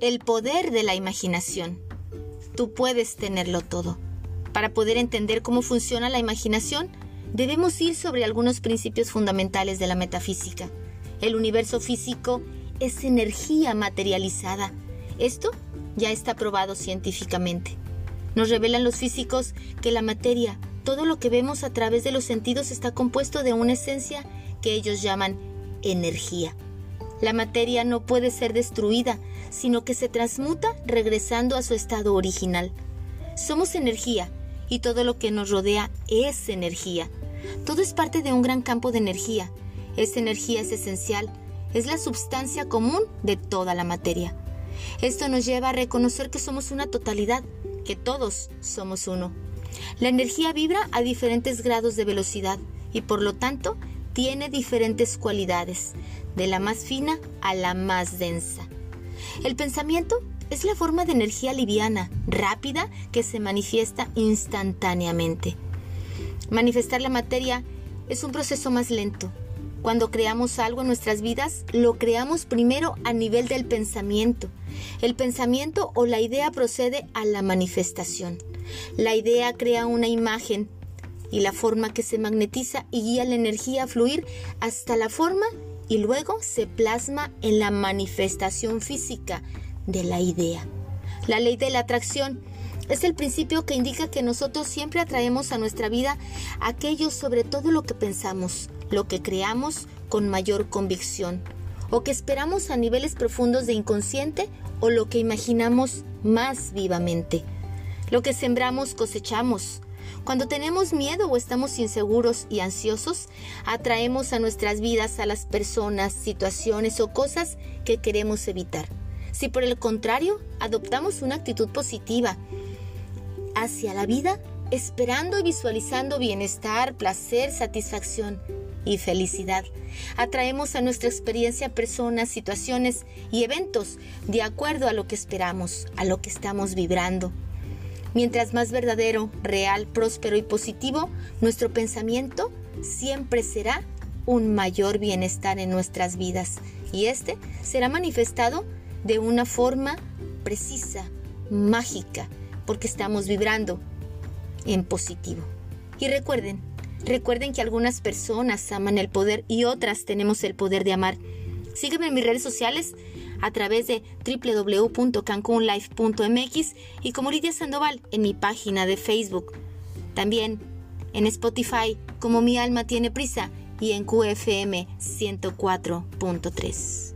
el poder de la imaginación. Tú puedes tenerlo todo. Para poder entender cómo funciona la imaginación, debemos ir sobre algunos principios fundamentales de la metafísica. El universo físico es energía materializada. Esto ya está probado científicamente. Nos revelan los físicos que la materia, todo lo que vemos a través de los sentidos está compuesto de una esencia que ellos llaman energía. La materia no puede ser destruida, sino que se transmuta regresando a su estado original. Somos energía y todo lo que nos rodea es energía. Todo es parte de un gran campo de energía. Esa energía es esencial, es la sustancia común de toda la materia. Esto nos lleva a reconocer que somos una totalidad, que todos somos uno. La energía vibra a diferentes grados de velocidad y por lo tanto tiene diferentes cualidades, de la más fina a la más densa. El pensamiento es la forma de energía liviana, rápida, que se manifiesta instantáneamente. Manifestar la materia es un proceso más lento. Cuando creamos algo en nuestras vidas, lo creamos primero a nivel del pensamiento. El pensamiento o la idea procede a la manifestación. La idea crea una imagen y la forma que se magnetiza y guía la energía a fluir hasta la forma y luego se plasma en la manifestación física de la idea. La ley de la atracción es el principio que indica que nosotros siempre atraemos a nuestra vida aquello sobre todo lo que pensamos, lo que creamos con mayor convicción, o que esperamos a niveles profundos de inconsciente o lo que imaginamos más vivamente. Lo que sembramos cosechamos. Cuando tenemos miedo o estamos inseguros y ansiosos, atraemos a nuestras vidas a las personas, situaciones o cosas que queremos evitar. Si por el contrario adoptamos una actitud positiva hacia la vida, esperando y visualizando bienestar, placer, satisfacción y felicidad, atraemos a nuestra experiencia personas, situaciones y eventos de acuerdo a lo que esperamos, a lo que estamos vibrando. Mientras más verdadero, real, próspero y positivo nuestro pensamiento, siempre será un mayor bienestar en nuestras vidas y este será manifestado de una forma precisa, mágica, porque estamos vibrando en positivo. Y recuerden, recuerden que algunas personas aman el poder y otras tenemos el poder de amar. Sígueme en mis redes sociales a través de www.cancunlife.mx y como Lidia Sandoval en mi página de Facebook. También en Spotify como Mi Alma Tiene Prisa y en QFM 104.3.